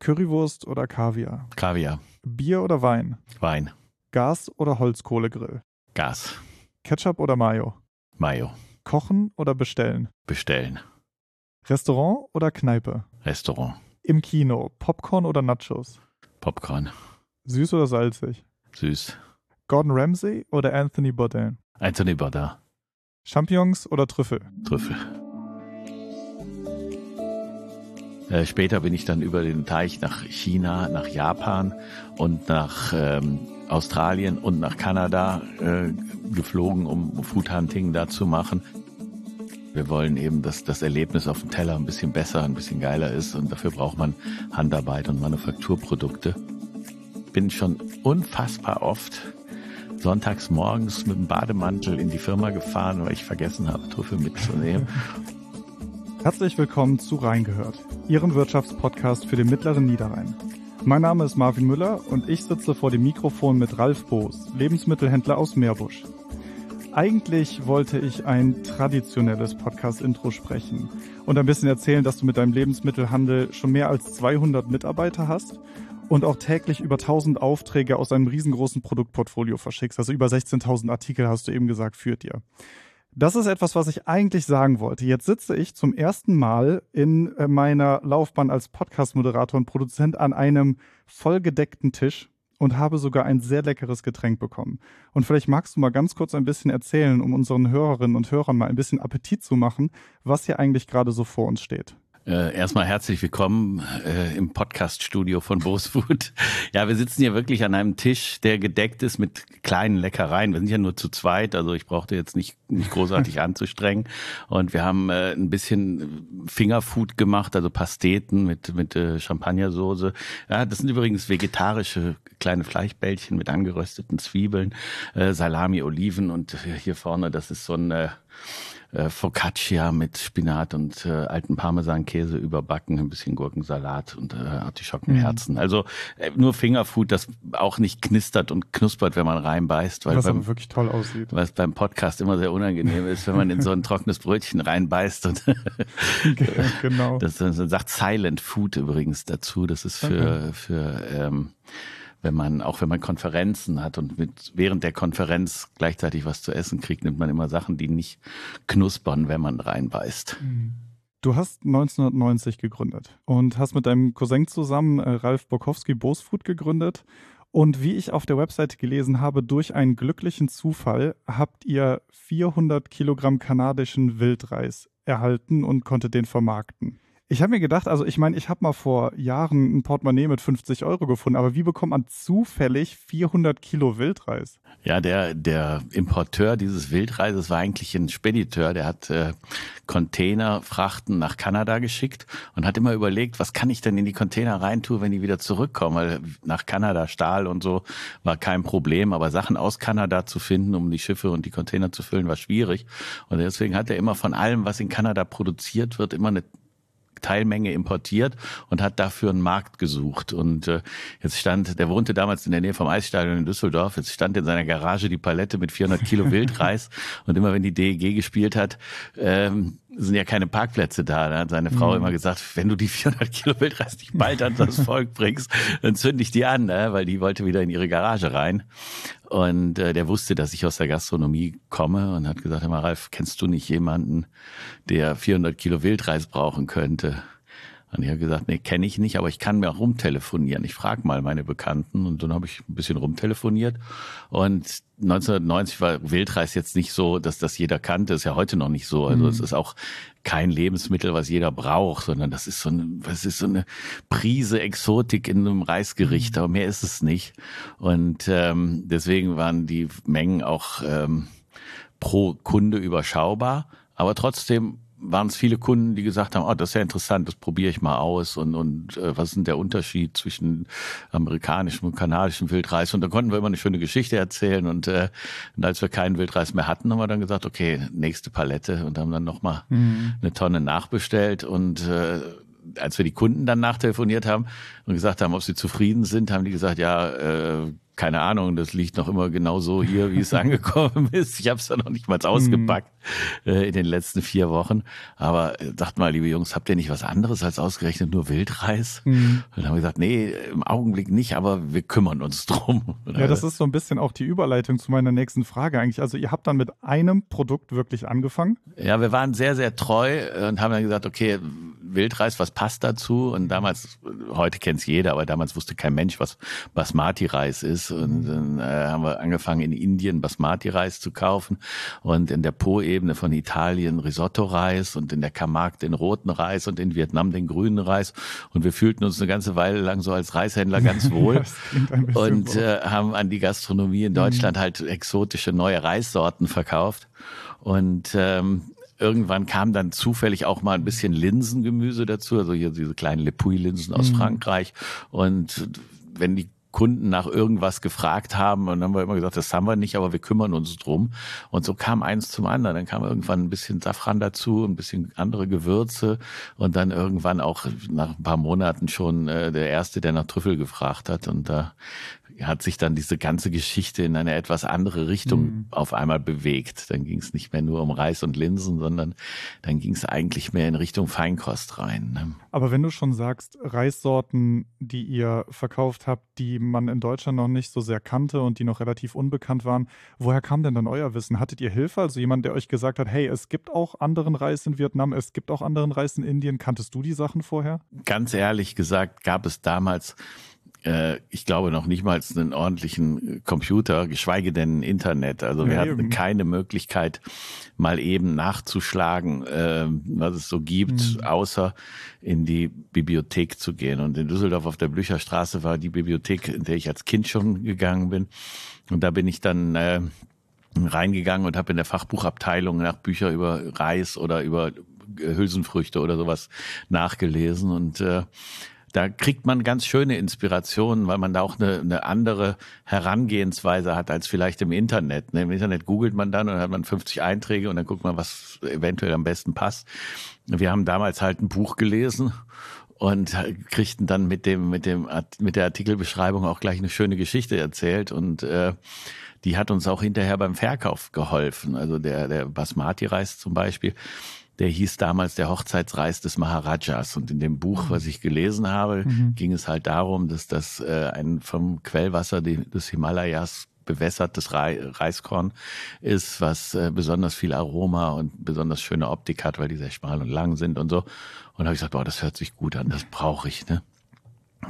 Currywurst oder Kaviar? Kaviar. Bier oder Wein? Wein. Gas oder Holzkohlegrill? Gas. Ketchup oder Mayo? Mayo. Kochen oder bestellen? Bestellen. Restaurant oder Kneipe? Restaurant. Im Kino, Popcorn oder Nachos? Popcorn. Süß oder salzig? Süß. Gordon Ramsay oder Anthony Bourdain? Anthony Bourdain. Champignons oder Trüffel? Trüffel. Äh, später bin ich dann über den Teich nach China, nach Japan und nach ähm, Australien und nach Kanada äh, geflogen, um Food Hunting da zu machen. Wir wollen eben, dass das Erlebnis auf dem Teller ein bisschen besser, ein bisschen geiler ist und dafür braucht man Handarbeit und Manufakturprodukte. Bin schon unfassbar oft sonntags morgens mit dem Bademantel in die Firma gefahren, weil ich vergessen habe, Trüffel mitzunehmen. Herzlich willkommen zu Reingehört, Ihrem Wirtschaftspodcast für den mittleren Niederrhein. Mein Name ist Marvin Müller und ich sitze vor dem Mikrofon mit Ralf Boos, Lebensmittelhändler aus Meerbusch. Eigentlich wollte ich ein traditionelles Podcast-Intro sprechen und ein bisschen erzählen, dass du mit deinem Lebensmittelhandel schon mehr als 200 Mitarbeiter hast und auch täglich über 1000 Aufträge aus einem riesengroßen Produktportfolio verschickst. Also über 16.000 Artikel hast du eben gesagt, führt dir. Das ist etwas, was ich eigentlich sagen wollte. Jetzt sitze ich zum ersten Mal in äh, meiner Laufbahn als Podcast-Moderator und Produzent an einem vollgedeckten Tisch und habe sogar ein sehr leckeres Getränk bekommen. Und vielleicht magst du mal ganz kurz ein bisschen erzählen, um unseren Hörerinnen und Hörern mal ein bisschen Appetit zu machen, was hier eigentlich gerade so vor uns steht. Äh, erstmal herzlich willkommen äh, im Podcast-Studio von Bosfood. Ja, wir sitzen hier wirklich an einem Tisch, der gedeckt ist mit kleinen Leckereien. Wir sind ja nur zu zweit, also ich brauchte jetzt nicht, nicht großartig anzustrengen. Und wir haben äh, ein bisschen Fingerfood gemacht, also Pasteten mit, mit äh, Champagnersoße. Ja, das sind übrigens vegetarische kleine Fleischbällchen mit angerösteten Zwiebeln, äh, Salami, Oliven und hier vorne, das ist so ein äh, äh, Focaccia mit Spinat und äh, alten Parmesankäse überbacken, ein bisschen Gurkensalat und äh, Artischockenherzen. Mhm. Also äh, nur Fingerfood, das auch nicht knistert und knuspert, wenn man reinbeißt. Weil Was beim, aber wirklich toll aussieht. Was beim Podcast immer sehr unangenehm ist, wenn man in so ein trockenes Brötchen reinbeißt. Und genau. Das, das sagt Silent Food übrigens dazu. Das ist für, okay. für ähm, wenn man, auch wenn man Konferenzen hat und mit während der Konferenz gleichzeitig was zu essen kriegt, nimmt man immer Sachen, die nicht knuspern, wenn man reinbeißt. Mhm. Du hast 1990 gegründet und hast mit deinem Cousin zusammen äh, Ralf Bokowski Bosfood gegründet. Und wie ich auf der Website gelesen habe, durch einen glücklichen Zufall habt ihr 400 Kilogramm kanadischen Wildreis erhalten und konntet den vermarkten. Ich habe mir gedacht, also ich meine, ich habe mal vor Jahren ein Portemonnaie mit 50 Euro gefunden, aber wie bekommt man zufällig 400 Kilo Wildreis? Ja, der, der Importeur dieses Wildreises war eigentlich ein Spediteur, der hat äh, Containerfrachten nach Kanada geschickt und hat immer überlegt, was kann ich denn in die Container reintun, wenn die wieder zurückkommen, weil nach Kanada Stahl und so war kein Problem, aber Sachen aus Kanada zu finden, um die Schiffe und die Container zu füllen, war schwierig und deswegen hat er immer von allem, was in Kanada produziert wird, immer eine Teilmenge importiert und hat dafür einen Markt gesucht. Und äh, jetzt stand, der wohnte damals in der Nähe vom Eisstadion in Düsseldorf, jetzt stand in seiner Garage die Palette mit 400 Kilo Wildreis und immer wenn die DEG gespielt hat, ähm, sind ja keine Parkplätze da. Da hat seine Frau mhm. immer gesagt, wenn du die 400 Kilo Wildreis nicht bald an das Volk bringst, dann zünd ich die an, ne? weil die wollte wieder in ihre Garage rein. Und äh, der wusste, dass ich aus der Gastronomie komme und hat gesagt, Herr Ralf, kennst du nicht jemanden, der 400 Kilo Wildreis brauchen könnte? Und ich habe gesagt, nee, kenne ich nicht, aber ich kann mir auch rumtelefonieren. Ich frage mal meine Bekannten und dann habe ich ein bisschen rumtelefoniert. Und 1990 war Wildreis jetzt nicht so, dass das jeder kannte. Ist ja heute noch nicht so. Also mhm. es ist auch kein Lebensmittel, was jeder braucht, sondern das ist so eine, was ist so eine Prise Exotik in einem Reisgericht, mhm. aber mehr ist es nicht. Und ähm, deswegen waren die Mengen auch ähm, pro Kunde überschaubar. Aber trotzdem waren es viele Kunden, die gesagt haben, oh, das ist ja interessant, das probiere ich mal aus und, und äh, was ist denn der Unterschied zwischen amerikanischem und kanadischem Wildreis? Und da konnten wir immer eine schöne Geschichte erzählen und, äh, und als wir keinen Wildreis mehr hatten, haben wir dann gesagt, okay, nächste Palette und haben dann nochmal mhm. eine Tonne nachbestellt und äh, als wir die Kunden dann nachtelefoniert haben und gesagt haben, ob sie zufrieden sind, haben die gesagt, ja, äh, keine Ahnung, das liegt noch immer genau so hier, wie es angekommen ist. Ich habe es da noch nicht mal ausgepackt mhm. äh, in den letzten vier Wochen. Aber äh, sagt mal, liebe Jungs, habt ihr nicht was anderes als ausgerechnet nur Wildreis? Mhm. Und dann haben wir gesagt, nee, im Augenblick nicht, aber wir kümmern uns drum. Ja, das ist so ein bisschen auch die Überleitung zu meiner nächsten Frage eigentlich. Also ihr habt dann mit einem Produkt wirklich angefangen? Ja, wir waren sehr, sehr treu und haben dann gesagt, okay, Wildreis, was passt dazu? Und damals, heute kennt es jeder, aber damals wusste kein Mensch, was Basmati-Reis ist. Und dann äh, haben wir angefangen, in Indien Basmati-Reis zu kaufen und in der Po-Ebene von Italien Risotto-Reis und in der Camargue den roten Reis und in Vietnam den grünen Reis. Und wir fühlten uns eine ganze Weile lang so als Reishändler ganz wohl und äh, haben an die Gastronomie in Deutschland mhm. halt exotische neue Reissorten verkauft. Und ähm, irgendwann kam dann zufällig auch mal ein bisschen Linsengemüse dazu, also hier diese kleinen Le Puy-Linsen aus mhm. Frankreich. Und wenn die Kunden nach irgendwas gefragt haben und dann haben wir immer gesagt, das haben wir nicht, aber wir kümmern uns drum. Und so kam eins zum anderen. Dann kam irgendwann ein bisschen Safran dazu, ein bisschen andere Gewürze und dann irgendwann auch nach ein paar Monaten schon äh, der erste, der nach Trüffel gefragt hat. Und da hat sich dann diese ganze Geschichte in eine etwas andere Richtung mhm. auf einmal bewegt. Dann ging es nicht mehr nur um Reis und Linsen, sondern dann ging es eigentlich mehr in Richtung Feinkost rein. Ne? Aber wenn du schon sagst, Reissorten, die ihr verkauft habt, die man in Deutschland noch nicht so sehr kannte und die noch relativ unbekannt waren, woher kam denn dann euer Wissen? Hattet ihr Hilfe? Also jemand, der euch gesagt hat, hey, es gibt auch anderen Reis in Vietnam, es gibt auch anderen Reis in Indien. Kanntest du die Sachen vorher? Ganz ehrlich gesagt gab es damals äh, ich glaube noch nicht mal einen ordentlichen Computer, geschweige denn Internet. Also wir ja, hatten keine Möglichkeit, mal eben nachzuschlagen, äh, was es so gibt, mhm. außer in die Bibliothek zu gehen. Und in Düsseldorf auf der Blücherstraße war die Bibliothek, in der ich als Kind schon gegangen bin. Und da bin ich dann äh, reingegangen und habe in der Fachbuchabteilung nach Bücher über Reis oder über Hülsenfrüchte oder sowas nachgelesen und äh, da kriegt man ganz schöne Inspirationen, weil man da auch eine, eine andere Herangehensweise hat als vielleicht im Internet. Ne, Im Internet googelt man dann und dann hat man 50 Einträge und dann guckt man, was eventuell am besten passt. Wir haben damals halt ein Buch gelesen und kriegten dann mit dem mit dem mit der Artikelbeschreibung auch gleich eine schöne Geschichte erzählt und äh, die hat uns auch hinterher beim Verkauf geholfen. Also der der Basmati Reis zum Beispiel der hieß damals der Hochzeitsreis des Maharajas. Und in dem Buch, was ich gelesen habe, mhm. ging es halt darum, dass das äh, ein vom Quellwasser des Himalayas bewässertes Reiskorn ist, was äh, besonders viel Aroma und besonders schöne Optik hat, weil die sehr schmal und lang sind und so. Und da habe ich gesagt, boah, das hört sich gut an, das brauche ich. Ne?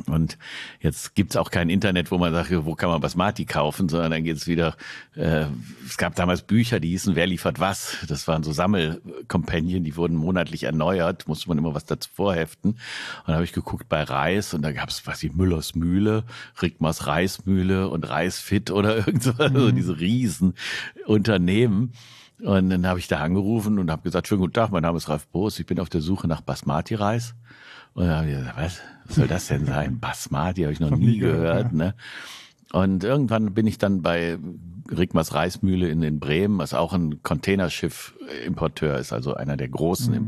Und jetzt gibt's auch kein Internet, wo man sagt, wo kann man Basmati kaufen, sondern dann geht's wieder, äh, es gab damals Bücher, die hießen Wer liefert was? Das waren so Sammelkompanien, die wurden monatlich erneuert, musste man immer was dazu vorheften. Und da habe ich geguckt bei Reis und da gab's was wie Müllers Mühle, Rigmars Reismühle und Reisfit oder irgendwas, also mhm. also diese riesen Unternehmen. Und dann habe ich da angerufen und habe gesagt, schönen guten Tag, mein Name ist Ralf Boos, ich bin auf der Suche nach Basmati-Reis. Und dann habe ich gesagt, was, was soll das denn sein? Basmati habe ich noch nie gehört. Ja. Ne? Und irgendwann bin ich dann bei Rigmars Reismühle in den Bremen, was auch ein Containerschiff-Importeur ist, also einer der großen mhm.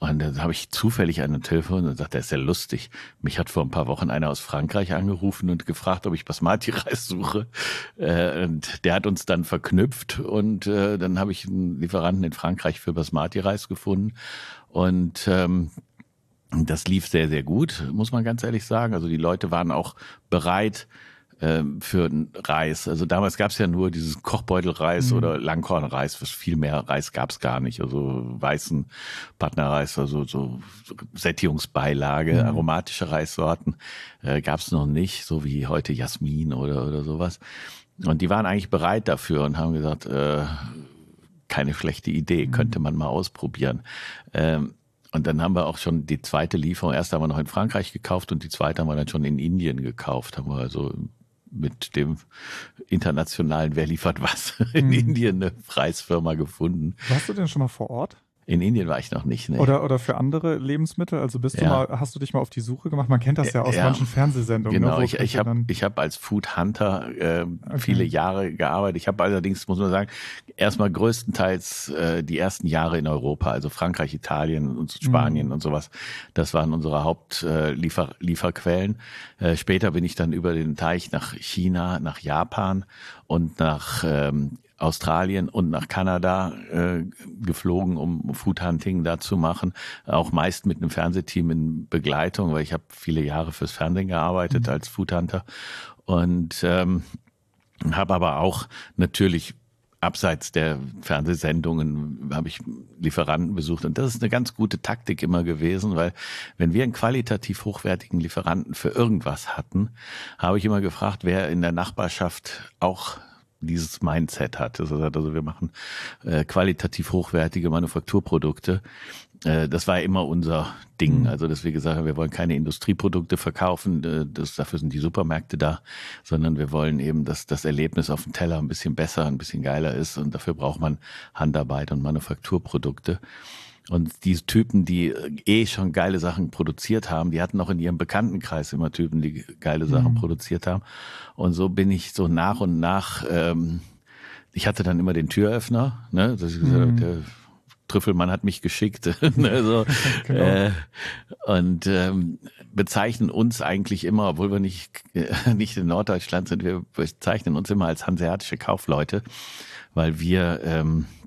Und dann habe ich zufällig einen Telefon und sagt, der ist ja lustig. Mich hat vor ein paar Wochen einer aus Frankreich angerufen und gefragt, ob ich Basmati-Reis suche. Äh, und der hat uns dann verknüpft und äh, dann habe ich einen Lieferanten in Frankreich für Basmati-Reis gefunden. Und ähm, das lief sehr, sehr gut, muss man ganz ehrlich sagen. Also die Leute waren auch bereit für Reis. Also damals gab es ja nur dieses Kochbeutelreis mhm. oder Langkornreis, was viel mehr Reis gab es gar nicht. Also weißen Partnerreis, also so Sättigungsbeilage, mhm. aromatische Reissorten äh, gab es noch nicht, so wie heute Jasmin oder, oder sowas. Und die waren eigentlich bereit dafür und haben gesagt, äh, keine schlechte Idee, mhm. könnte man mal ausprobieren. Ähm, und dann haben wir auch schon die zweite Lieferung, erst haben wir noch in Frankreich gekauft und die zweite haben wir dann schon in Indien gekauft. Haben wir also mit dem internationalen Wer liefert was in mhm. Indien eine Preisfirma gefunden. Warst du denn schon mal vor Ort? In Indien war ich noch nicht. Nee. Oder, oder für andere Lebensmittel? Also bist ja. du mal, hast du dich mal auf die Suche gemacht? Man kennt das ja aus ja. manchen Fernsehsendungen. Ne, genau, ne, ich, ich habe hab als Food Hunter äh, okay. viele Jahre gearbeitet. Ich habe allerdings, muss man sagen, erstmal größtenteils äh, die ersten Jahre in Europa, also Frankreich, Italien und Spanien mhm. und sowas. Das waren unsere Hauptlieferquellen. Äh, äh, später bin ich dann über den Teich nach China, nach Japan und nach ähm, Australien und nach Kanada äh, geflogen, um Foodhunting da zu machen. Auch meist mit einem Fernsehteam in Begleitung, weil ich habe viele Jahre fürs Fernsehen gearbeitet mhm. als Foodhunter und ähm, habe aber auch natürlich abseits der Fernsehsendungen habe ich Lieferanten besucht und das ist eine ganz gute Taktik immer gewesen, weil wenn wir einen qualitativ hochwertigen Lieferanten für irgendwas hatten, habe ich immer gefragt, wer in der Nachbarschaft auch dieses Mindset hat. Also, also wir machen äh, qualitativ hochwertige Manufakturprodukte. Äh, das war immer unser Ding. Mhm. Also, dass wir gesagt haben, wir wollen keine Industrieprodukte verkaufen, äh, das, dafür sind die Supermärkte da, sondern wir wollen eben, dass das Erlebnis auf dem Teller ein bisschen besser, ein bisschen geiler ist und dafür braucht man Handarbeit und Manufakturprodukte. Und diese Typen, die eh schon geile Sachen produziert haben, die hatten auch in ihrem Bekanntenkreis immer Typen, die geile Sachen mhm. produziert haben. Und so bin ich so nach und nach, ähm, ich hatte dann immer den Türöffner, ne? Das ist, mhm. der Trüffelmann hat mich geschickt. ne, so. genau. äh, und ähm, bezeichnen uns eigentlich immer, obwohl wir nicht, äh, nicht in Norddeutschland sind, wir bezeichnen uns immer als hanseatische Kaufleute, weil wir ähm, äh,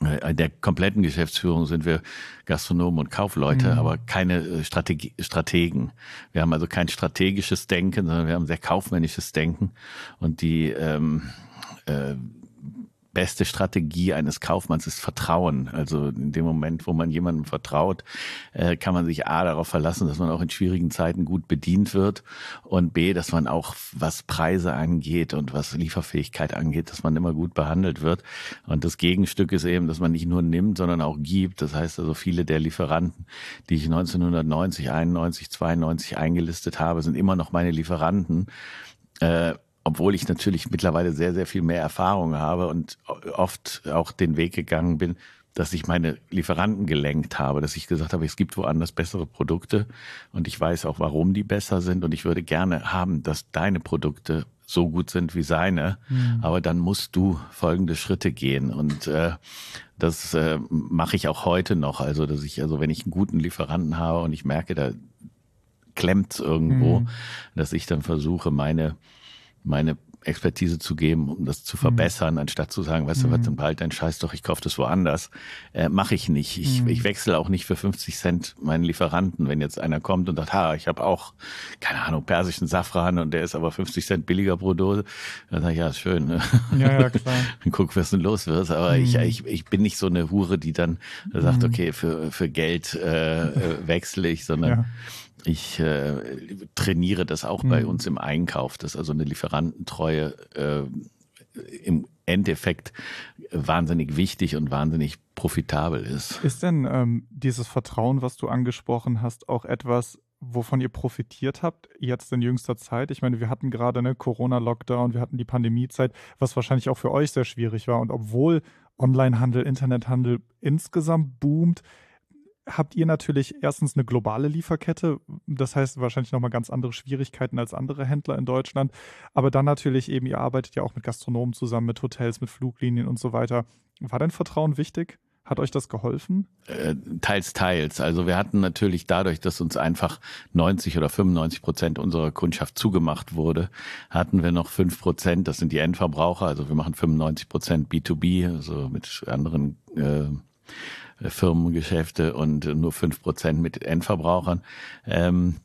der kompletten Geschäftsführung sind wir Gastronomen und Kaufleute, mhm. aber keine äh, Strategi Strategen. Wir haben also kein strategisches Denken, sondern wir haben sehr kaufmännisches Denken und die ähm, äh, beste Strategie eines Kaufmanns ist Vertrauen. Also in dem Moment, wo man jemandem vertraut, äh, kann man sich A darauf verlassen, dass man auch in schwierigen Zeiten gut bedient wird und B, dass man auch, was Preise angeht und was Lieferfähigkeit angeht, dass man immer gut behandelt wird. Und das Gegenstück ist eben, dass man nicht nur nimmt, sondern auch gibt. Das heißt also, viele der Lieferanten, die ich 1990, 91, 92 eingelistet habe, sind immer noch meine Lieferanten. Äh, obwohl ich natürlich mittlerweile sehr, sehr viel mehr Erfahrung habe und oft auch den Weg gegangen bin, dass ich meine Lieferanten gelenkt habe, dass ich gesagt habe, es gibt woanders bessere Produkte und ich weiß auch, warum die besser sind und ich würde gerne haben, dass deine Produkte so gut sind wie seine, mhm. aber dann musst du folgende Schritte gehen und äh, das äh, mache ich auch heute noch, also dass ich also wenn ich einen guten Lieferanten habe und ich merke, da klemmt irgendwo, mhm. dass ich dann versuche, meine meine Expertise zu geben, um das zu mhm. verbessern, mhm. anstatt zu sagen, weißt du was, dann behalt deinen Scheiß doch, ich kaufe das woanders. Äh, Mache ich nicht. Ich, mhm. ich wechsle auch nicht für 50 Cent meinen Lieferanten, wenn jetzt einer kommt und sagt, ha, ich habe auch, keine Ahnung, persischen Safran und der ist aber 50 Cent billiger pro Dose. Dann sage ich, ja, ist schön. Ne? Ja, ja, klar. dann guck, was denn los wird. Aber mhm. ich, ich, ich bin nicht so eine Hure, die dann sagt, mhm. okay, für, für Geld äh, äh wechsle ich, sondern ja ich äh, trainiere das auch mhm. bei uns im Einkauf, dass also eine Lieferantentreue äh, im Endeffekt wahnsinnig wichtig und wahnsinnig profitabel ist. Ist denn ähm, dieses Vertrauen, was du angesprochen hast, auch etwas, wovon ihr profitiert habt jetzt in jüngster Zeit? Ich meine, wir hatten gerade eine Corona-Lockdown, wir hatten die Pandemiezeit, was wahrscheinlich auch für euch sehr schwierig war. Und obwohl Onlinehandel, Internethandel insgesamt boomt, habt ihr natürlich erstens eine globale Lieferkette, das heißt wahrscheinlich nochmal ganz andere Schwierigkeiten als andere Händler in Deutschland, aber dann natürlich eben, ihr arbeitet ja auch mit Gastronomen zusammen, mit Hotels, mit Fluglinien und so weiter. War dein Vertrauen wichtig? Hat euch das geholfen? Äh, teils, teils. Also wir hatten natürlich dadurch, dass uns einfach 90 oder 95 Prozent unserer Kundschaft zugemacht wurde, hatten wir noch fünf Prozent, das sind die Endverbraucher, also wir machen 95 Prozent B2B, also mit anderen äh, Firmengeschäfte und nur fünf Prozent mit Endverbrauchern. Ähm,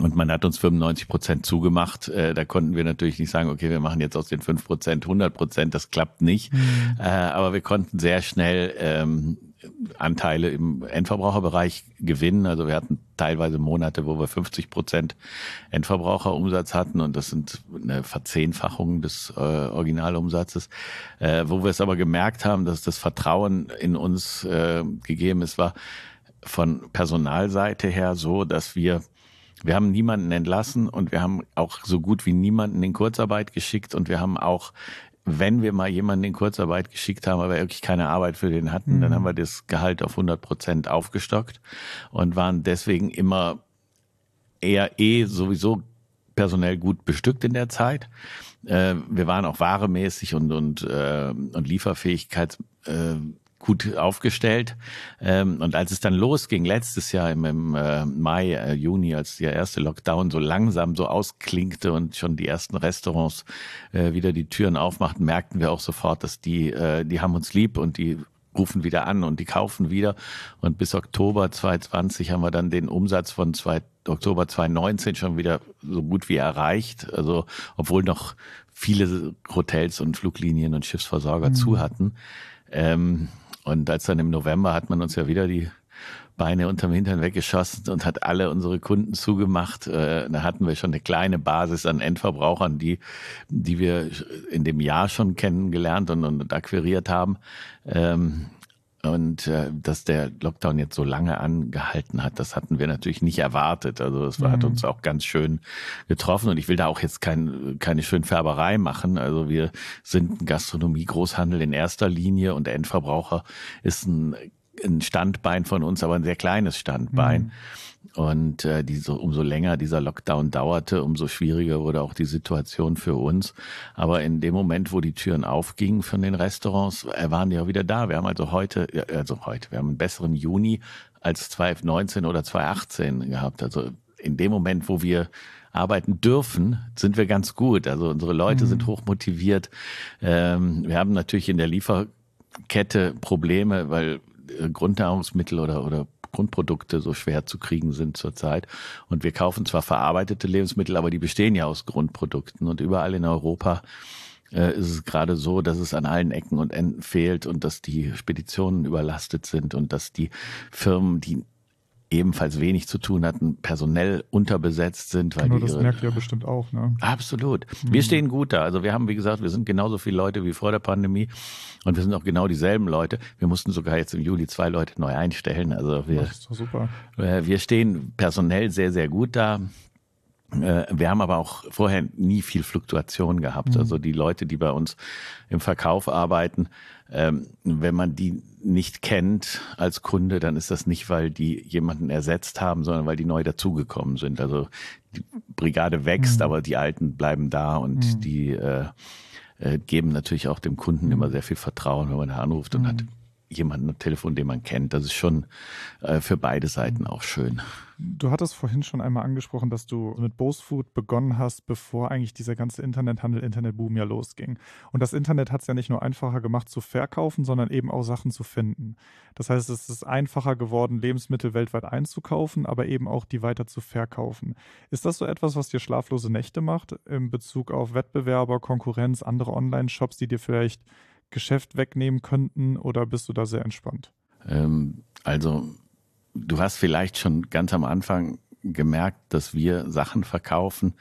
und man hat uns 95 Prozent zugemacht. Äh, da konnten wir natürlich nicht sagen, okay, wir machen jetzt aus den 5 Prozent 100 Prozent. Das klappt nicht. Mhm. Äh, aber wir konnten sehr schnell ähm, Anteile im Endverbraucherbereich gewinnen. Also wir hatten teilweise Monate, wo wir 50 Prozent Endverbraucherumsatz hatten und das sind eine Verzehnfachung des äh, Originalumsatzes. Äh, wo wir es aber gemerkt haben, dass das Vertrauen in uns äh, gegeben ist, war von Personalseite her so, dass wir wir haben niemanden entlassen und wir haben auch so gut wie niemanden in Kurzarbeit geschickt und wir haben auch wenn wir mal jemanden in Kurzarbeit geschickt haben, aber wirklich keine Arbeit für den hatten, mhm. dann haben wir das Gehalt auf 100 Prozent aufgestockt und waren deswegen immer eher eh sowieso personell gut bestückt in der Zeit. Äh, wir waren auch waremäßig und, und, äh, und Lieferfähigkeit äh, gut aufgestellt. Ähm, und als es dann losging, letztes Jahr im, im äh, Mai, äh, Juni, als der erste Lockdown so langsam so ausklingte und schon die ersten Restaurants äh, wieder die Türen aufmachten, merkten wir auch sofort, dass die, äh, die haben uns lieb und die rufen wieder an und die kaufen wieder. Und bis Oktober 2020 haben wir dann den Umsatz von zwei, Oktober 2019 schon wieder so gut wie erreicht. Also obwohl noch viele Hotels und Fluglinien und Schiffsversorger mhm. zu hatten. Ähm, und als dann im November hat man uns ja wieder die Beine unterm Hintern weggeschossen und hat alle unsere Kunden zugemacht. Äh, da hatten wir schon eine kleine Basis an Endverbrauchern, die, die wir in dem Jahr schon kennengelernt und, und akquiriert haben. Und äh, dass der Lockdown jetzt so lange angehalten hat, das hatten wir natürlich nicht erwartet. Also das mhm. hat uns auch ganz schön getroffen. Und ich will da auch jetzt kein, keine Schönfärberei machen. Also wir sind ein Gastronomie-Großhandel in erster Linie und der Endverbraucher ist ein, ein Standbein von uns, aber ein sehr kleines Standbein. Mhm. Und äh, die so, umso länger dieser Lockdown dauerte, umso schwieriger wurde auch die Situation für uns. Aber in dem Moment, wo die Türen aufgingen von den Restaurants, äh, waren die auch wieder da. Wir haben also heute, also heute, wir haben einen besseren Juni als 2019 oder 2018 gehabt. Also in dem Moment, wo wir arbeiten dürfen, sind wir ganz gut. Also unsere Leute mhm. sind hochmotiviert. Ähm, wir haben natürlich in der Lieferkette Probleme, weil äh, Grundnahrungsmittel oder, oder Grundprodukte so schwer zu kriegen sind zurzeit. Und wir kaufen zwar verarbeitete Lebensmittel, aber die bestehen ja aus Grundprodukten. Und überall in Europa äh, ist es gerade so, dass es an allen Ecken und Enden fehlt und dass die Speditionen überlastet sind und dass die Firmen, die ebenfalls wenig zu tun hatten, personell unterbesetzt sind. Weil genau, das merkt ihr bestimmt auch. Ne? Absolut. Mhm. Wir stehen gut da. Also wir haben, wie gesagt, wir sind genauso viele Leute wie vor der Pandemie und wir sind auch genau dieselben Leute. Wir mussten sogar jetzt im Juli zwei Leute neu einstellen. Also wir, das ist doch super. Äh, wir stehen personell sehr, sehr gut da. Äh, wir haben aber auch vorher nie viel Fluktuation gehabt. Mhm. Also die Leute, die bei uns im Verkauf arbeiten, ähm, wenn man die nicht kennt als Kunde, dann ist das nicht, weil die jemanden ersetzt haben, sondern weil die neu dazugekommen sind. Also die Brigade wächst, mhm. aber die Alten bleiben da und mhm. die äh, äh, geben natürlich auch dem Kunden immer sehr viel Vertrauen, wenn man da anruft und hat mhm jemanden am Telefon, den man kennt. Das ist schon äh, für beide Seiten auch schön. Du hattest vorhin schon einmal angesprochen, dass du mit Bose Food begonnen hast, bevor eigentlich dieser ganze Internethandel, Internetboom ja losging. Und das Internet hat es ja nicht nur einfacher gemacht zu verkaufen, sondern eben auch Sachen zu finden. Das heißt, es ist einfacher geworden, Lebensmittel weltweit einzukaufen, aber eben auch die weiter zu verkaufen. Ist das so etwas, was dir schlaflose Nächte macht in Bezug auf Wettbewerber, Konkurrenz, andere Online-Shops, die dir vielleicht Geschäft wegnehmen könnten oder bist du da sehr entspannt? Ähm, also du hast vielleicht schon ganz am Anfang gemerkt, dass wir Sachen verkaufen,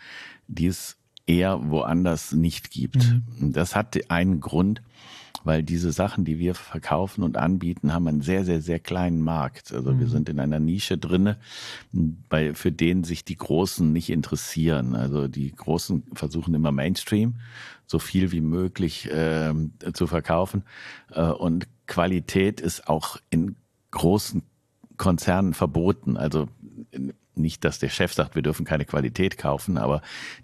die es eher woanders nicht gibt. Mhm. Das hat einen Grund, weil diese Sachen, die wir verkaufen und anbieten, haben einen sehr, sehr, sehr kleinen Markt. Also mhm. wir sind in einer Nische drinne, bei, für den sich die Großen nicht interessieren. Also die Großen versuchen immer Mainstream, so viel wie möglich äh, zu verkaufen. Äh, und Qualität ist auch in großen Konzernen verboten. Also nicht, dass der Chef sagt, wir dürfen keine Qualität kaufen, aber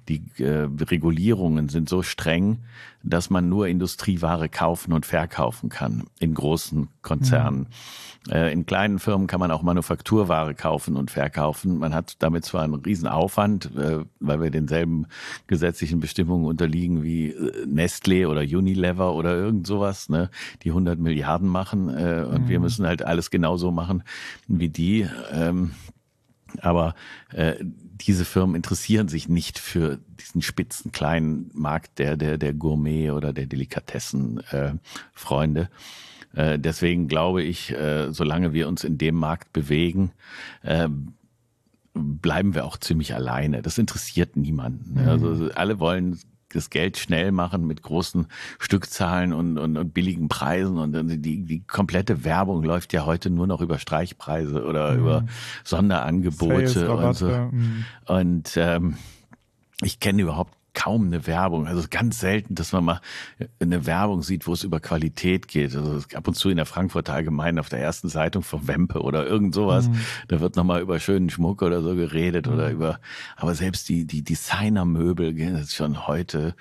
die äh, Regulierungen sind so streng, dass man nur Industrieware kaufen und verkaufen kann in großen Konzernen. Mhm. Äh, in kleinen Firmen kann man auch Manufakturware kaufen und verkaufen. Man hat damit zwar einen riesen Aufwand, äh, weil wir denselben gesetzlichen Bestimmungen unterliegen wie äh, Nestle oder Unilever oder irgend sowas, ne, die 100 Milliarden machen äh, und mhm. wir müssen halt alles genauso machen wie die. Ähm, aber äh, diese Firmen interessieren sich nicht für diesen spitzen kleinen Markt der der der Gourmet oder der Delikatessen äh. Äh, deswegen glaube ich, äh, solange wir uns in dem Markt bewegen, äh, bleiben wir auch ziemlich alleine. Das interessiert niemanden. Mhm. Also alle wollen das Geld schnell machen mit großen Stückzahlen und, und, und billigen Preisen und die, die komplette Werbung läuft ja heute nur noch über Streichpreise oder mhm. über Sonderangebote und so. Mhm. Und ähm, ich kenne überhaupt kaum eine Werbung. Also ganz selten, dass man mal eine Werbung sieht, wo es über Qualität geht. Also ab und zu in der Frankfurter Allgemeinen auf der ersten Zeitung von Wempe oder irgend sowas. Mhm. Da wird nochmal über schönen Schmuck oder so geredet mhm. oder über, aber selbst die, die Designermöbel, das ist schon heute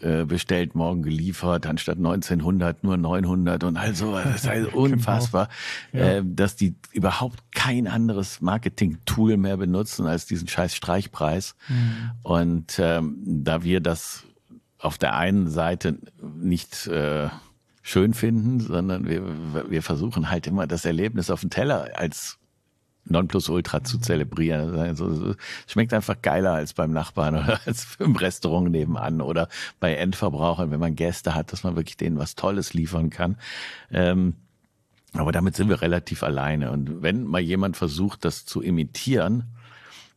äh, bestellt, morgen geliefert, anstatt 1900 nur 900 und all sowas. Das ist halt unfassbar, genau. ja. äh, dass die überhaupt kein anderes Marketing-Tool mehr benutzen als diesen scheiß Streichpreis. Mhm. Und ähm, da wir das auf der einen Seite nicht äh, schön finden, sondern wir, wir versuchen halt immer das Erlebnis auf dem Teller als Nonplusultra zu zelebrieren. Also, schmeckt einfach geiler als beim Nachbarn oder als im Restaurant nebenan oder bei Endverbrauchern, wenn man Gäste hat, dass man wirklich denen was Tolles liefern kann. Ähm, aber damit sind wir relativ alleine. Und wenn mal jemand versucht, das zu imitieren,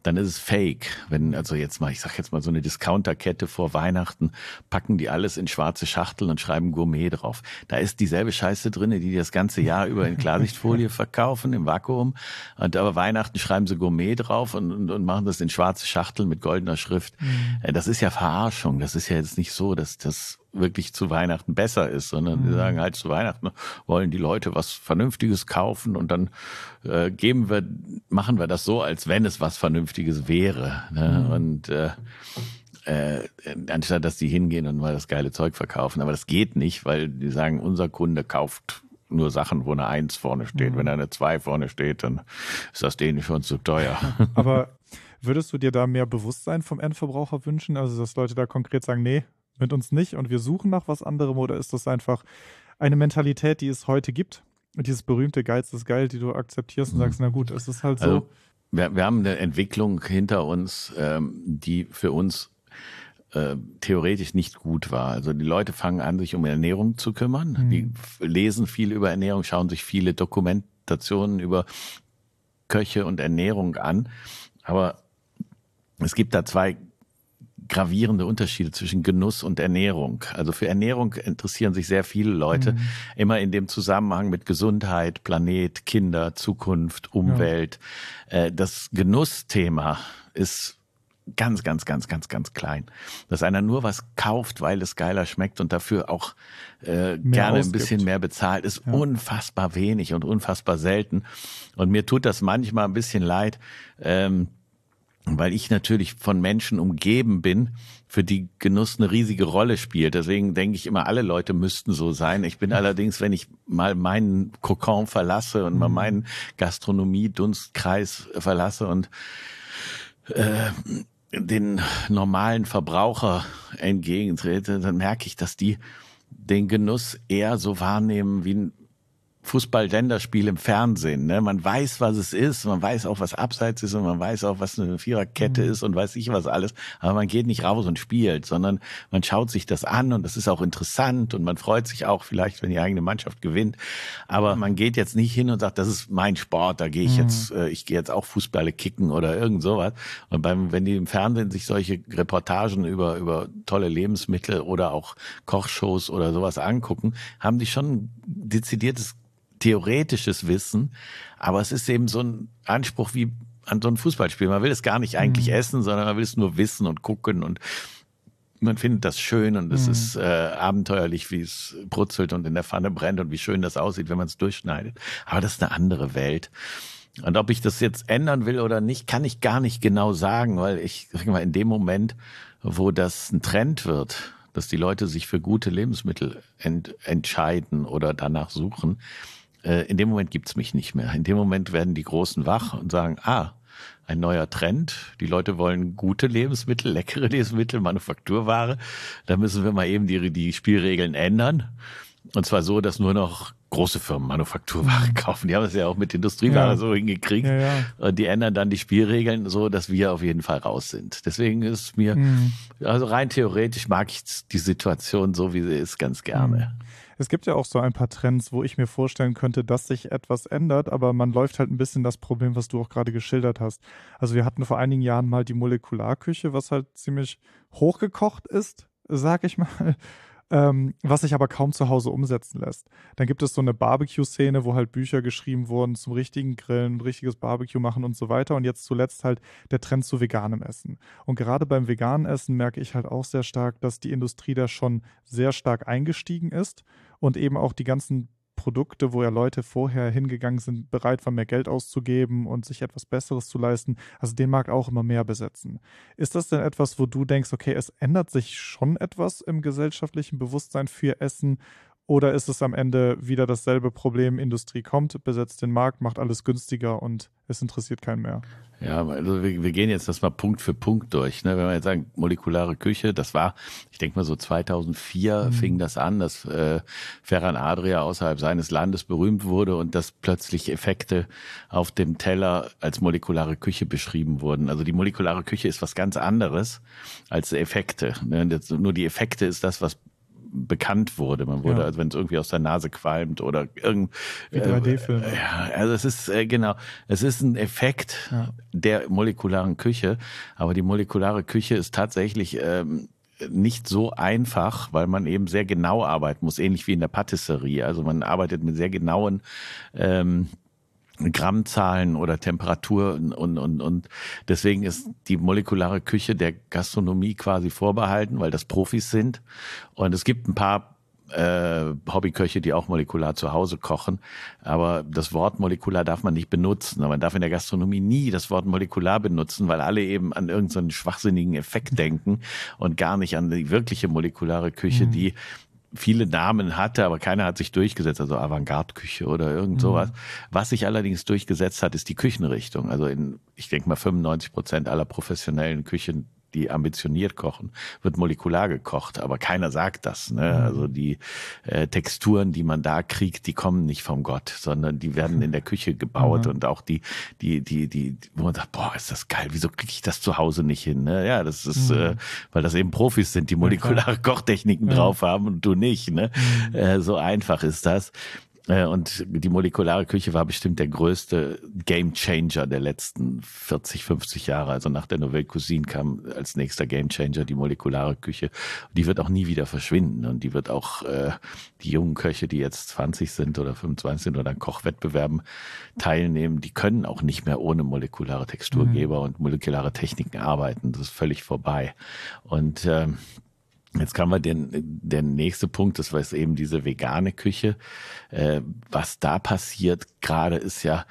dann ist es fake. Wenn also jetzt mal, ich sag jetzt mal so eine Discounterkette vor Weihnachten, packen die alles in schwarze Schachteln und schreiben Gourmet drauf. Da ist dieselbe Scheiße drinne, die, die das ganze Jahr über in Klarsichtfolie verkaufen im Vakuum. Und aber Weihnachten schreiben sie Gourmet drauf und, und, und machen das in schwarze Schachteln mit goldener Schrift. Mhm. Das ist ja Verarschung. Das ist ja jetzt nicht so, dass das wirklich zu Weihnachten besser ist, sondern mhm. wir sagen halt zu Weihnachten wollen die Leute was Vernünftiges kaufen und dann äh, geben wir, machen wir das so, als wenn es was Vernünftiges wäre. Ne? Mhm. Und äh, äh, anstatt dass die hingehen und mal das geile Zeug verkaufen. Aber das geht nicht, weil die sagen, unser Kunde kauft nur Sachen, wo eine Eins vorne steht. Mhm. Wenn da eine Zwei vorne steht, dann ist das denen schon zu teuer. Aber würdest du dir da mehr Bewusstsein vom Endverbraucher wünschen? Also, dass Leute da konkret sagen, nee, mit uns nicht und wir suchen nach was anderem oder ist das einfach eine Mentalität, die es heute gibt? Dieses berühmte Geiz ist geil, die du akzeptierst und sagst, na gut, es ist halt so. Also, wir, wir haben eine Entwicklung hinter uns, ähm, die für uns äh, theoretisch nicht gut war. Also die Leute fangen an, sich um Ernährung zu kümmern. Mhm. Die lesen viel über Ernährung, schauen sich viele Dokumentationen über Köche und Ernährung an. Aber es gibt da zwei gravierende Unterschiede zwischen Genuss und Ernährung. Also für Ernährung interessieren sich sehr viele Leute, mhm. immer in dem Zusammenhang mit Gesundheit, Planet, Kinder, Zukunft, Umwelt. Ja. Äh, das Genussthema ist ganz, ganz, ganz, ganz, ganz klein. Dass einer nur was kauft, weil es geiler schmeckt und dafür auch äh, gerne ausgibt. ein bisschen mehr bezahlt, ist ja. unfassbar wenig und unfassbar selten. Und mir tut das manchmal ein bisschen leid. Ähm, weil ich natürlich von Menschen umgeben bin, für die Genuss eine riesige Rolle spielt. Deswegen denke ich immer, alle Leute müssten so sein. Ich bin allerdings, wenn ich mal meinen Kokon verlasse und mal mhm. meinen Gastronomie-Dunstkreis verlasse und äh, den normalen Verbraucher entgegentrete, dann merke ich, dass die den Genuss eher so wahrnehmen wie ein Fußball-Länderspiel im Fernsehen. Ne? Man weiß, was es ist, man weiß auch, was Abseits ist und man weiß auch, was eine Viererkette mhm. ist und weiß ich was alles. Aber man geht nicht raus und spielt, sondern man schaut sich das an und das ist auch interessant und man freut sich auch vielleicht, wenn die eigene Mannschaft gewinnt. Aber man geht jetzt nicht hin und sagt, das ist mein Sport, da gehe ich mhm. jetzt, äh, ich gehe jetzt auch Fußballe kicken oder irgend sowas. Und beim, wenn die im Fernsehen sich solche Reportagen über, über tolle Lebensmittel oder auch Kochshows oder sowas angucken, haben die schon dezidiertes theoretisches Wissen, aber es ist eben so ein Anspruch wie an so ein Fußballspiel. Man will es gar nicht eigentlich mhm. essen, sondern man will es nur wissen und gucken und man findet das schön und es mhm. ist äh, abenteuerlich, wie es brutzelt und in der Pfanne brennt und wie schön das aussieht, wenn man es durchschneidet. Aber das ist eine andere Welt. Und ob ich das jetzt ändern will oder nicht, kann ich gar nicht genau sagen, weil ich sag mal, in dem Moment, wo das ein Trend wird, dass die Leute sich für gute Lebensmittel ent entscheiden oder danach suchen, äh, in dem Moment gibt's mich nicht mehr. In dem Moment werden die Großen wach und sagen, ah, ein neuer Trend. Die Leute wollen gute Lebensmittel, leckere Lebensmittel, Manufakturware. Da müssen wir mal eben die, die Spielregeln ändern. Und zwar so, dass nur noch große Firmen Manufakturware kaufen. Die haben es ja auch mit Industrieware ja. so hingekriegt. Ja, ja. Und die ändern dann die Spielregeln so, dass wir auf jeden Fall raus sind. Deswegen ist mir, mhm. also rein theoretisch mag ich die Situation so, wie sie ist, ganz gerne. Mhm. Es gibt ja auch so ein paar Trends, wo ich mir vorstellen könnte, dass sich etwas ändert, aber man läuft halt ein bisschen das Problem, was du auch gerade geschildert hast. Also wir hatten vor einigen Jahren mal die Molekularküche, was halt ziemlich hochgekocht ist, sag ich mal. Ähm, was sich aber kaum zu Hause umsetzen lässt. Dann gibt es so eine Barbecue-Szene, wo halt Bücher geschrieben wurden zum richtigen Grillen, richtiges Barbecue machen und so weiter. Und jetzt zuletzt halt der Trend zu veganem Essen. Und gerade beim veganen Essen merke ich halt auch sehr stark, dass die Industrie da schon sehr stark eingestiegen ist und eben auch die ganzen Produkte, wo ja Leute vorher hingegangen sind, bereit waren, mehr Geld auszugeben und sich etwas Besseres zu leisten, also den Markt auch immer mehr besetzen. Ist das denn etwas, wo du denkst, okay, es ändert sich schon etwas im gesellschaftlichen Bewusstsein für Essen oder ist es am Ende wieder dasselbe Problem, Industrie kommt, besetzt den Markt, macht alles günstiger und es interessiert keinen mehr? Ja, also wir, wir gehen jetzt das mal Punkt für Punkt durch. Ne? Wenn wir jetzt sagen, molekulare Küche, das war, ich denke mal so 2004 mhm. fing das an, dass äh, Ferran Adria außerhalb seines Landes berühmt wurde und dass plötzlich Effekte auf dem Teller als molekulare Küche beschrieben wurden. Also die molekulare Küche ist was ganz anderes als Effekte. Ne? Nur die Effekte ist das, was bekannt wurde. Man wurde, ja. also wenn es irgendwie aus der Nase qualmt oder irgend Wie 3D-Film. Äh, ja, also es ist äh, genau, es ist ein Effekt ja. der molekularen Küche, aber die molekulare Küche ist tatsächlich ähm, nicht so einfach, weil man eben sehr genau arbeiten muss, ähnlich wie in der Patisserie. Also man arbeitet mit sehr genauen ähm, Grammzahlen oder Temperatur und, und, und deswegen ist die molekulare Küche der Gastronomie quasi vorbehalten, weil das Profis sind. Und es gibt ein paar äh, Hobbyköche, die auch molekular zu Hause kochen. Aber das Wort molekular darf man nicht benutzen. Man darf in der Gastronomie nie das Wort molekular benutzen, weil alle eben an irgendeinen schwachsinnigen Effekt denken und gar nicht an die wirkliche molekulare Küche, mhm. die viele Namen hatte, aber keiner hat sich durchgesetzt, also Avantgarde-Küche oder irgend mhm. sowas. Mhm. Was sich allerdings durchgesetzt hat, ist die Küchenrichtung. Also in, ich denke mal, 95 Prozent aller professionellen Küchen die ambitioniert kochen, wird molekular gekocht, aber keiner sagt das. Ne? Mhm. Also die äh, Texturen, die man da kriegt, die kommen nicht vom Gott, sondern die werden in der Küche gebaut mhm. und auch die, die, die, die, wo man sagt, boah, ist das geil, wieso kriege ich das zu Hause nicht hin? Ne? Ja, das ist, mhm. äh, weil das eben Profis sind, die molekulare Kochtechniken ja. drauf haben und du nicht. Ne? Mhm. Äh, so einfach ist das. Äh, und die molekulare Küche war bestimmt der größte Game Changer der letzten 40, 50 Jahre. Also nach der Nouvelle Cuisine kam als nächster Game Changer die molekulare Küche. Die wird auch nie wieder verschwinden. Und die wird auch äh, die jungen Köche, die jetzt 20 sind oder 25 sind oder an Kochwettbewerben teilnehmen, die können auch nicht mehr ohne molekulare Texturgeber mhm. und molekulare Techniken arbeiten. Das ist völlig vorbei. Und äh, Jetzt kann man den, der nächste Punkt, das war eben diese vegane Küche. Äh, was da passiert gerade ist ja,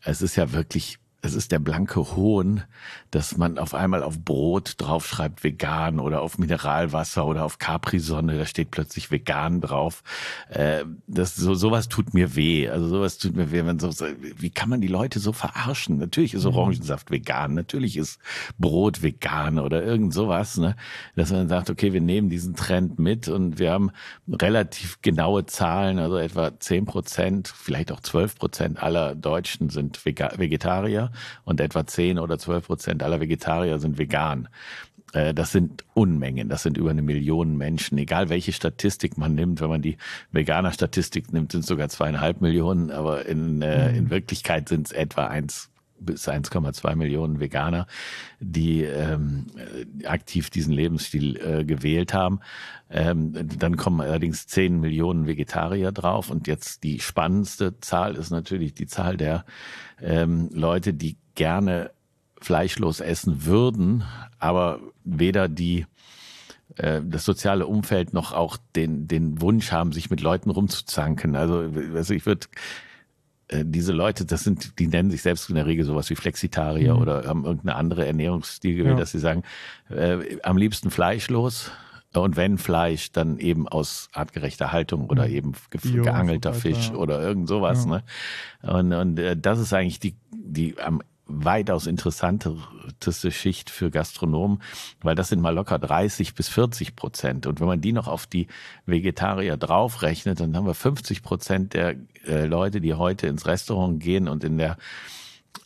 es ist ja wirklich es ist der blanke Hohn, dass man auf einmal auf Brot draufschreibt vegan oder auf Mineralwasser oder auf Capri-Sonne, da steht plötzlich vegan drauf. Äh, das so sowas tut mir weh. Also sowas tut mir weh, wenn so wie kann man die Leute so verarschen? Natürlich ist mhm. Orangensaft vegan, natürlich ist Brot vegan oder irgend sowas, ne? Dass man sagt, okay, wir nehmen diesen Trend mit und wir haben relativ genaue Zahlen, also etwa zehn Prozent, vielleicht auch zwölf Prozent aller Deutschen sind Vegetarier und etwa 10 oder 12 Prozent aller Vegetarier sind vegan. Äh, das sind Unmengen, das sind über eine Million Menschen. Egal welche Statistik man nimmt, wenn man die Veganer-Statistik nimmt, sind es sogar zweieinhalb Millionen, aber in, äh, mhm. in Wirklichkeit sind es etwa eins bis 1,2 Millionen Veganer, die ähm, aktiv diesen Lebensstil äh, gewählt haben. Ähm, dann kommen allerdings 10 Millionen Vegetarier drauf. Und jetzt die spannendste Zahl ist natürlich die Zahl der ähm, Leute, die gerne fleischlos essen würden, aber weder die äh, das soziale Umfeld noch auch den, den Wunsch haben, sich mit Leuten rumzuzanken. Also, also ich würde äh, diese Leute, das sind, die nennen sich selbst in der Regel sowas wie Flexitarier mhm. oder haben irgendeine andere Ernährungsstil gewählt, ja. dass sie sagen, äh, am liebsten fleischlos. Und wenn Fleisch, dann eben aus artgerechter Haltung oder mhm. eben ge geangelter Fisch oder irgend sowas. Ja. Ne? Und, und äh, das ist eigentlich die, die am weitaus interessanteste Schicht für Gastronomen, weil das sind mal locker 30 bis 40 Prozent. Und wenn man die noch auf die Vegetarier draufrechnet, dann haben wir 50 Prozent der äh, Leute, die heute ins Restaurant gehen und in der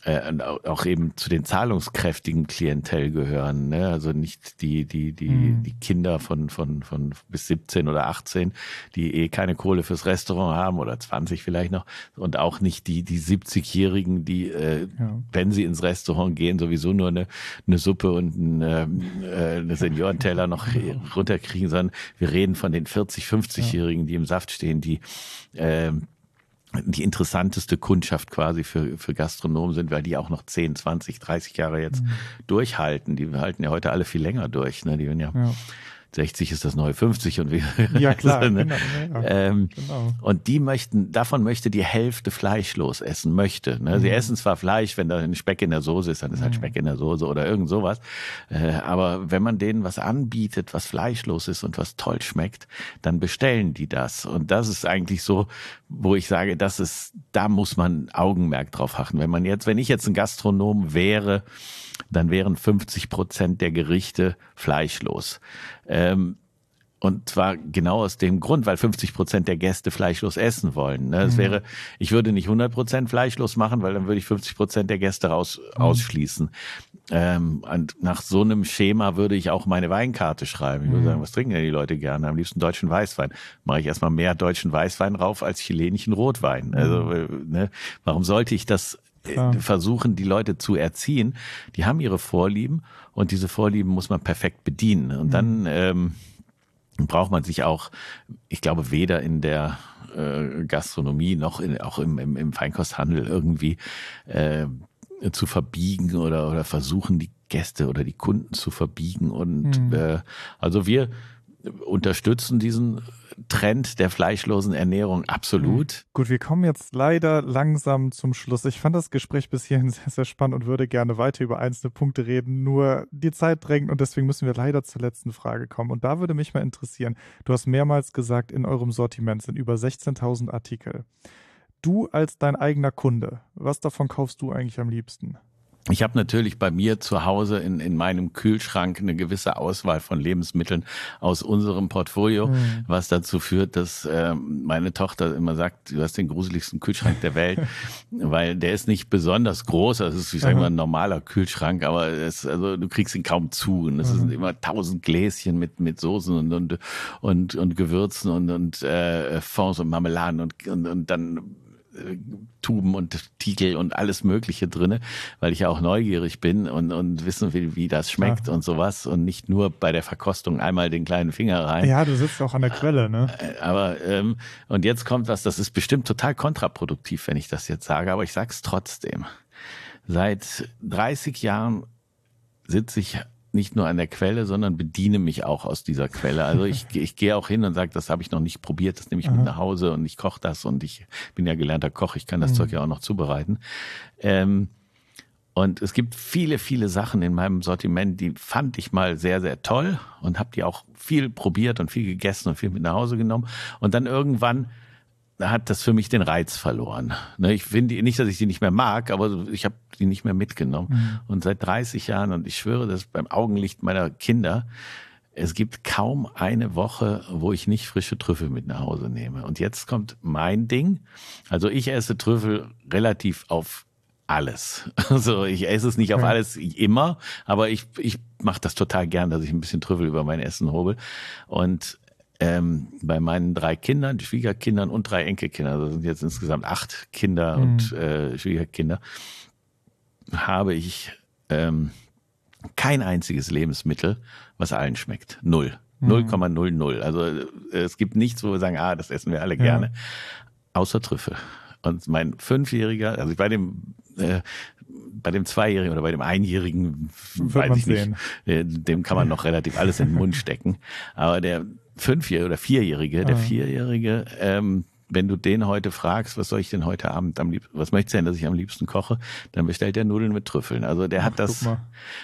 äh, auch eben zu den zahlungskräftigen Klientel gehören. Ne? Also nicht die, die, die, mhm. die Kinder von, von, von bis 17 oder 18, die eh keine Kohle fürs Restaurant haben oder 20 vielleicht noch. Und auch nicht die, die 70-Jährigen, die, äh, ja. wenn sie ins Restaurant gehen, sowieso nur eine, eine Suppe und ein, äh, eine Seniorenteller noch runterkriegen, sondern wir reden von den 40, 50-Jährigen, die im Saft stehen, die äh, die interessanteste Kundschaft quasi für, für Gastronomen sind, weil die auch noch 10, 20, 30 Jahre jetzt mhm. durchhalten. Die halten ja heute alle viel länger durch. Ne? Die werden ja, ja 60 ist das neue 50 und wie. Ja, klar. so, ne? genau, ja, ähm, genau. Und die möchten, davon möchte die Hälfte fleischlos essen, möchte. Ne? Sie mhm. essen zwar Fleisch, wenn da ein Speck in der Soße ist, dann ist halt mhm. Speck in der Soße oder irgend sowas. Äh, aber wenn man denen was anbietet, was fleischlos ist und was toll schmeckt, dann bestellen die das. Und das ist eigentlich so, wo ich sage, das ist, da muss man Augenmerk drauf achten. Wenn man jetzt, wenn ich jetzt ein Gastronom wäre, dann wären 50 Prozent der Gerichte fleischlos. Ähm, und zwar genau aus dem Grund, weil 50 Prozent der Gäste fleischlos essen wollen. Ne? Es mhm. wäre, ich würde nicht 100 Prozent fleischlos machen, weil dann würde ich 50 Prozent der Gäste raus, mhm. ausschließen. Ähm, und nach so einem Schema würde ich auch meine Weinkarte schreiben. Ich würde mhm. sagen, was trinken denn die Leute gerne? Am liebsten deutschen Weißwein. Mache ich erstmal mehr deutschen Weißwein rauf als chilenischen Rotwein. Also, mhm. äh, ne, warum sollte ich das Klar. versuchen, die Leute zu erziehen. Die haben ihre Vorlieben und diese Vorlieben muss man perfekt bedienen. Und dann mhm. ähm, braucht man sich auch, ich glaube, weder in der äh, Gastronomie noch in, auch im, im, im Feinkosthandel irgendwie äh, zu verbiegen oder, oder versuchen, die Gäste oder die Kunden zu verbiegen. Und mhm. äh, also wir unterstützen diesen Trend der fleischlosen Ernährung absolut. Mhm. Gut, wir kommen jetzt leider langsam zum Schluss. Ich fand das Gespräch bis hierhin sehr, sehr spannend und würde gerne weiter über einzelne Punkte reden. Nur die Zeit drängt und deswegen müssen wir leider zur letzten Frage kommen. Und da würde mich mal interessieren, du hast mehrmals gesagt, in eurem Sortiment sind über 16.000 Artikel. Du als dein eigener Kunde, was davon kaufst du eigentlich am liebsten? Ich habe natürlich bei mir zu Hause in, in meinem Kühlschrank eine gewisse Auswahl von Lebensmitteln aus unserem Portfolio, mhm. was dazu führt, dass äh, meine Tochter immer sagt, du hast den gruseligsten Kühlschrank der Welt, weil der ist nicht besonders groß, das ist, ich sage mal, ein normaler Kühlschrank, aber es, also du kriegst ihn kaum zu und es mhm. sind immer tausend Gläschen mit mit Soßen und und und, und Gewürzen und und äh, Fonds und Marmeladen und, und, und dann Tuben und Titel und alles Mögliche drinne, weil ich ja auch neugierig bin und, und wissen will, wie das schmeckt ja. und sowas und nicht nur bei der Verkostung einmal den kleinen Finger rein. Ja, du sitzt auch an der Quelle, ne? Äh, aber ähm, und jetzt kommt was, das ist bestimmt total kontraproduktiv, wenn ich das jetzt sage, aber ich sag's trotzdem. Seit 30 Jahren sitze ich nicht nur an der Quelle, sondern bediene mich auch aus dieser Quelle. Also ich, ich gehe auch hin und sage, das habe ich noch nicht probiert, das nehme ich Aha. mit nach Hause und ich koche das und ich bin ja gelernter Koch, ich kann das mhm. Zeug ja auch noch zubereiten. Ähm, und es gibt viele, viele Sachen in meinem Sortiment, die fand ich mal sehr, sehr toll und habe die auch viel probiert und viel gegessen und viel mit nach Hause genommen. Und dann irgendwann hat das für mich den Reiz verloren. Ne, ich finde nicht, dass ich die nicht mehr mag, aber ich habe die nicht mehr mitgenommen. Mhm. Und seit 30 Jahren, und ich schwöre das beim Augenlicht meiner Kinder, es gibt kaum eine Woche, wo ich nicht frische Trüffel mit nach Hause nehme. Und jetzt kommt mein Ding. Also ich esse Trüffel relativ auf alles. Also ich esse es nicht auf alles immer, aber ich, ich mache das total gern, dass ich ein bisschen Trüffel über mein Essen hobel. Und ähm, bei meinen drei Kindern, Schwiegerkindern und drei Enkelkindern, also sind jetzt insgesamt acht Kinder mhm. und äh, Schwiegerkinder, habe ich ähm, kein einziges Lebensmittel, was allen schmeckt. Null. 0,00. Mhm. Also äh, es gibt nichts, wo wir sagen, ah, das essen wir alle gerne, ja. außer Trüffel. Und mein Fünfjähriger, also bei dem äh, bei dem Zweijährigen oder bei dem Einjährigen, Wird weiß ich sehen. nicht, äh, dem kann man noch relativ alles in den Mund stecken. Aber der Fünfjährige oder Vierjährige, der ah. Vierjährige, ähm, wenn du den heute fragst, was soll ich denn heute Abend am liebsten, was möchtest du denn, dass ich am liebsten koche, dann bestellt er Nudeln mit Trüffeln. Also der Ach, hat das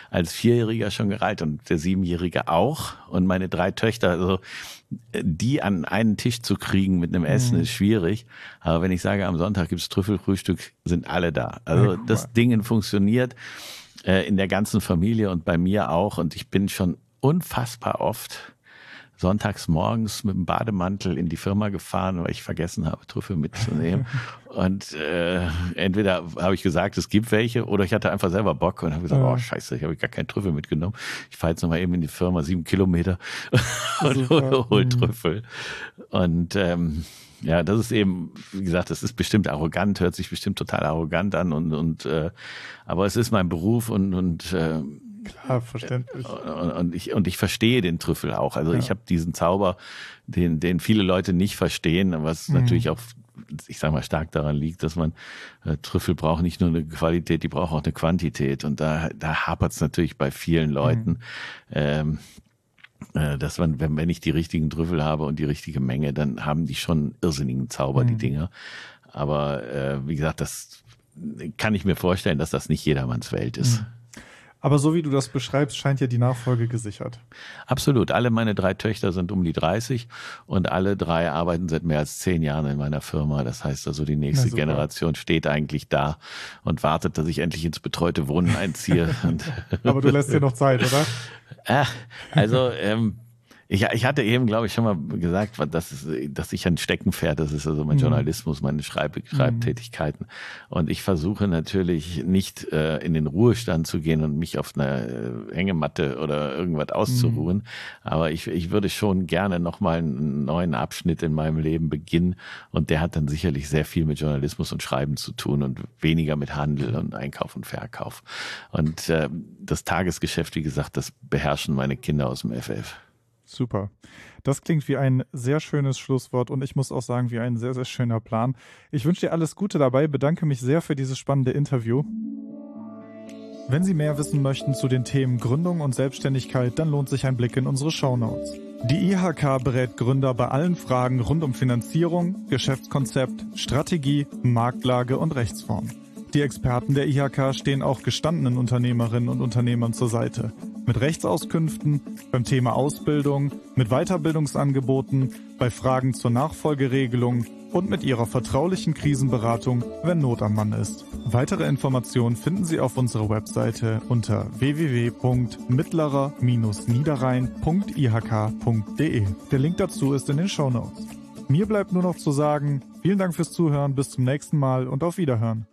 als Vierjähriger schon gereilt und der Siebenjährige auch. Und meine drei Töchter, also die an einen Tisch zu kriegen mit einem Essen mhm. ist schwierig. Aber wenn ich sage, am Sonntag gibt's Trüffelfrühstück, sind alle da. Also das Ding funktioniert äh, in der ganzen Familie und bei mir auch. Und ich bin schon unfassbar oft sonntags morgens mit dem Bademantel in die Firma gefahren, weil ich vergessen habe, Trüffel mitzunehmen. und äh, entweder habe ich gesagt, es gibt welche, oder ich hatte einfach selber Bock und habe gesagt, ja. oh scheiße, ich habe gar keinen Trüffel mitgenommen. Ich fahre jetzt nochmal eben in die Firma, sieben Kilometer und hol mhm. Trüffel. Und ähm, ja, das ist eben, wie gesagt, das ist bestimmt arrogant, hört sich bestimmt total arrogant an und, und äh, aber es ist mein Beruf und, und äh, Klar, verständlich. Und, und, ich, und ich verstehe den Trüffel auch. Also ja. ich habe diesen Zauber, den, den viele Leute nicht verstehen, was mhm. natürlich auch, ich sage mal, stark daran liegt, dass man äh, Trüffel braucht nicht nur eine Qualität, die braucht auch eine Quantität. Und da, da hapert es natürlich bei vielen Leuten. Mhm. Ähm, äh, dass man, wenn, wenn ich die richtigen Trüffel habe und die richtige Menge, dann haben die schon irrsinnigen Zauber, mhm. die Dinger. Aber äh, wie gesagt, das kann ich mir vorstellen, dass das nicht jedermanns Welt ist. Mhm. Aber so wie du das beschreibst, scheint ja die Nachfolge gesichert. Absolut. Alle meine drei Töchter sind um die 30 und alle drei arbeiten seit mehr als zehn Jahren in meiner Firma. Das heißt also, die nächste Generation steht eigentlich da und wartet, dass ich endlich ins betreute Wohnen einziehe. Aber du lässt dir noch Zeit, oder? Ach, also ähm, ich, ich hatte eben, glaube ich, schon mal gesagt, dass, dass ich ein Steckenpferd, das ist also mein mhm. Journalismus, meine Schreib Schreibtätigkeiten. Und ich versuche natürlich nicht äh, in den Ruhestand zu gehen und mich auf einer äh, Hängematte oder irgendwas auszuruhen. Mhm. Aber ich, ich würde schon gerne nochmal einen neuen Abschnitt in meinem Leben beginnen. Und der hat dann sicherlich sehr viel mit Journalismus und Schreiben zu tun und weniger mit Handel und Einkauf und Verkauf. Und äh, das Tagesgeschäft, wie gesagt, das beherrschen meine Kinder aus dem FF. Super. Das klingt wie ein sehr schönes Schlusswort und ich muss auch sagen, wie ein sehr, sehr schöner Plan. Ich wünsche dir alles Gute dabei, bedanke mich sehr für dieses spannende Interview. Wenn Sie mehr wissen möchten zu den Themen Gründung und Selbstständigkeit, dann lohnt sich ein Blick in unsere Shownotes. Die IHK berät Gründer bei allen Fragen rund um Finanzierung, Geschäftskonzept, Strategie, Marktlage und Rechtsform. Die Experten der IHK stehen auch gestandenen Unternehmerinnen und Unternehmern zur Seite mit Rechtsauskünften, beim Thema Ausbildung, mit Weiterbildungsangeboten, bei Fragen zur Nachfolgeregelung und mit ihrer vertraulichen Krisenberatung, wenn Not am Mann ist. Weitere Informationen finden Sie auf unserer Webseite unter www.mittlerer-niederrhein.ihk.de. Der Link dazu ist in den Show Notes. Mir bleibt nur noch zu sagen, vielen Dank fürs Zuhören, bis zum nächsten Mal und auf Wiederhören.